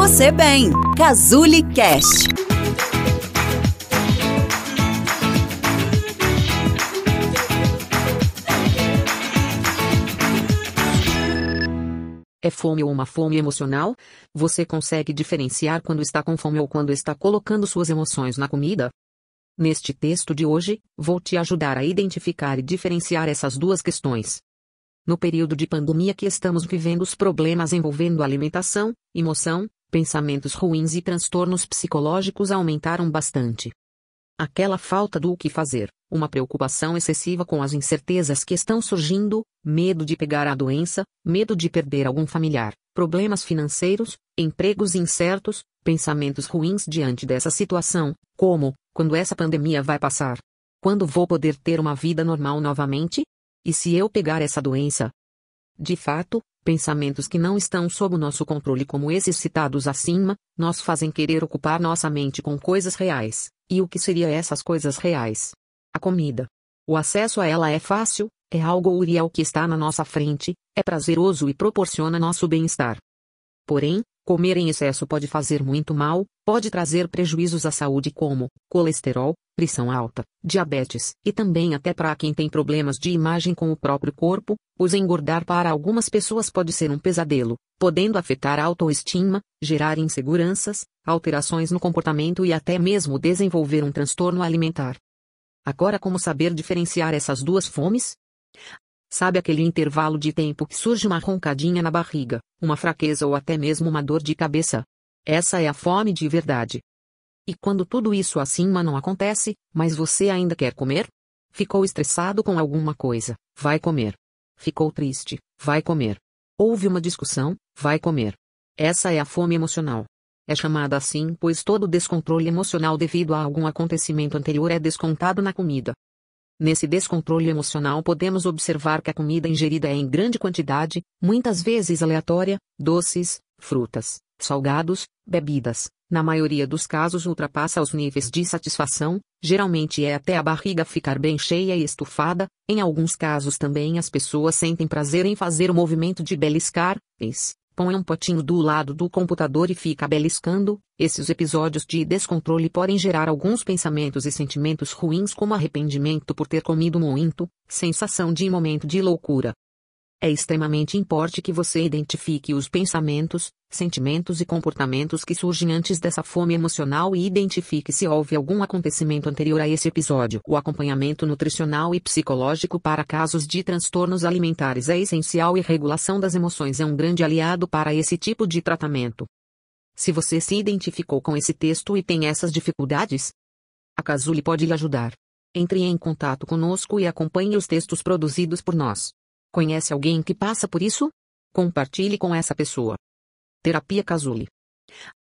você bem. Cazuli Cast. É fome ou uma fome emocional? Você consegue diferenciar quando está com fome ou quando está colocando suas emoções na comida? Neste texto de hoje, vou te ajudar a identificar e diferenciar essas duas questões. No período de pandemia que estamos vivendo, os problemas envolvendo alimentação, emoção, pensamentos ruins e transtornos psicológicos aumentaram bastante. Aquela falta do que fazer, uma preocupação excessiva com as incertezas que estão surgindo, medo de pegar a doença, medo de perder algum familiar, problemas financeiros, empregos incertos, pensamentos ruins diante dessa situação, como: quando essa pandemia vai passar? Quando vou poder ter uma vida normal novamente? E se eu pegar essa doença? De fato, pensamentos que não estão sob o nosso controle, como esses citados acima, nos fazem querer ocupar nossa mente com coisas reais. E o que seria essas coisas reais? A comida. O acesso a ela é fácil, é algo urial que está na nossa frente, é prazeroso e proporciona nosso bem-estar. Porém, comer em excesso pode fazer muito mal, pode trazer prejuízos à saúde como colesterol, pressão alta, diabetes, e também até para quem tem problemas de imagem com o próprio corpo, pois engordar para algumas pessoas pode ser um pesadelo, podendo afetar a autoestima, gerar inseguranças, alterações no comportamento e até mesmo desenvolver um transtorno alimentar. Agora, como saber diferenciar essas duas fomes? Sabe aquele intervalo de tempo que surge uma roncadinha na barriga, uma fraqueza ou até mesmo uma dor de cabeça? Essa é a fome de verdade. E quando tudo isso acima não acontece, mas você ainda quer comer? Ficou estressado com alguma coisa, vai comer. Ficou triste, vai comer. Houve uma discussão, vai comer. Essa é a fome emocional. É chamada assim pois todo descontrole emocional devido a algum acontecimento anterior é descontado na comida. Nesse descontrole emocional podemos observar que a comida ingerida é em grande quantidade, muitas vezes aleatória, doces, frutas, salgados, bebidas. Na maioria dos casos ultrapassa os níveis de satisfação, geralmente é até a barriga ficar bem cheia e estufada, em alguns casos também as pessoas sentem prazer em fazer o movimento de beliscar, põe um potinho do lado do computador e fica beliscando. Esses episódios de descontrole podem gerar alguns pensamentos e sentimentos ruins, como arrependimento por ter comido muito, sensação de momento de loucura. É extremamente importante que você identifique os pensamentos, sentimentos e comportamentos que surgem antes dessa fome emocional e identifique se houve algum acontecimento anterior a esse episódio. O acompanhamento nutricional e psicológico para casos de transtornos alimentares é essencial e regulação das emoções é um grande aliado para esse tipo de tratamento. Se você se identificou com esse texto e tem essas dificuldades, a Casuli pode lhe ajudar. Entre em contato conosco e acompanhe os textos produzidos por nós. Conhece alguém que passa por isso? Compartilhe com essa pessoa. Terapia Casuli.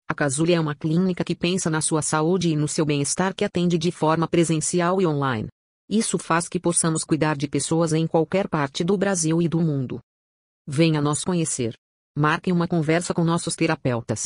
A Casuli é uma clínica que pensa na sua saúde e no seu bem-estar que atende de forma presencial e online. Isso faz que possamos cuidar de pessoas em qualquer parte do Brasil e do mundo. Venha nos conhecer. Marque uma conversa com nossos terapeutas.